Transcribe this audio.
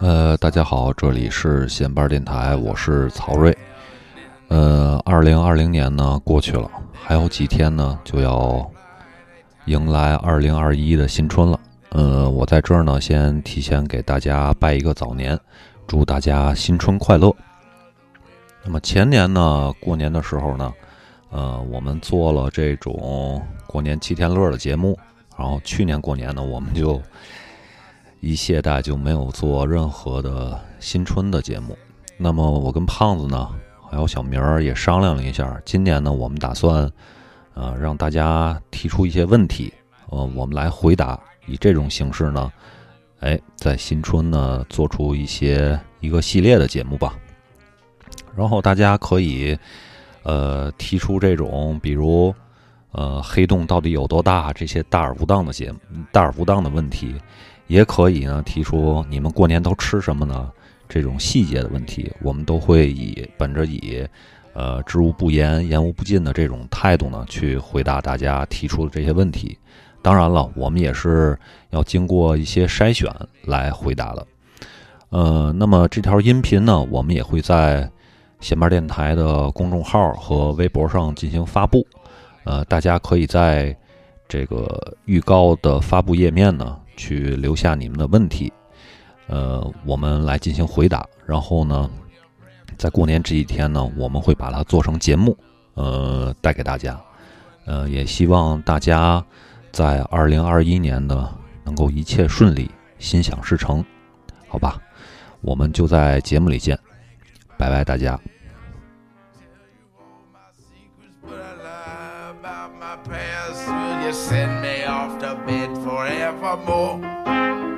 呃，大家好，这里是闲班电台，我是曹睿。呃，二零二零年呢过去了，还有几天呢就要迎来二零二一的新春了。呃，我在这儿呢，先提前给大家拜一个早年，祝大家新春快乐。那么前年呢，过年的时候呢，呃，我们做了这种过年七天乐的节目，然后去年过年呢，我们就一懈怠就没有做任何的新春的节目。那么我跟胖子呢，还有小明儿也商量了一下，今年呢，我们打算呃让大家提出一些问题，呃，我们来回答，以这种形式呢，哎，在新春呢做出一些一个系列的节目吧。然后大家可以呃提出这种，比如呃黑洞到底有多大这些大而无当的节目、大而无当的问题，也可以呢提出你们过年都吃什么呢？这种细节的问题，我们都会以本着以呃知无不言、言无不尽的这种态度呢去回答大家提出的这些问题。当然了，我们也是要经过一些筛选来回答的。呃，那么这条音频呢，我们也会在闲班电台的公众号和微博上进行发布。呃，大家可以在这个预告的发布页面呢，去留下你们的问题，呃，我们来进行回答。然后呢，在过年这几天呢，我们会把它做成节目，呃，带给大家。呃，也希望大家在二零二一年呢，能够一切顺利，心想事成，好吧？我们就在节目里见，拜拜，大家。My past. Will you send me off to bed forevermore?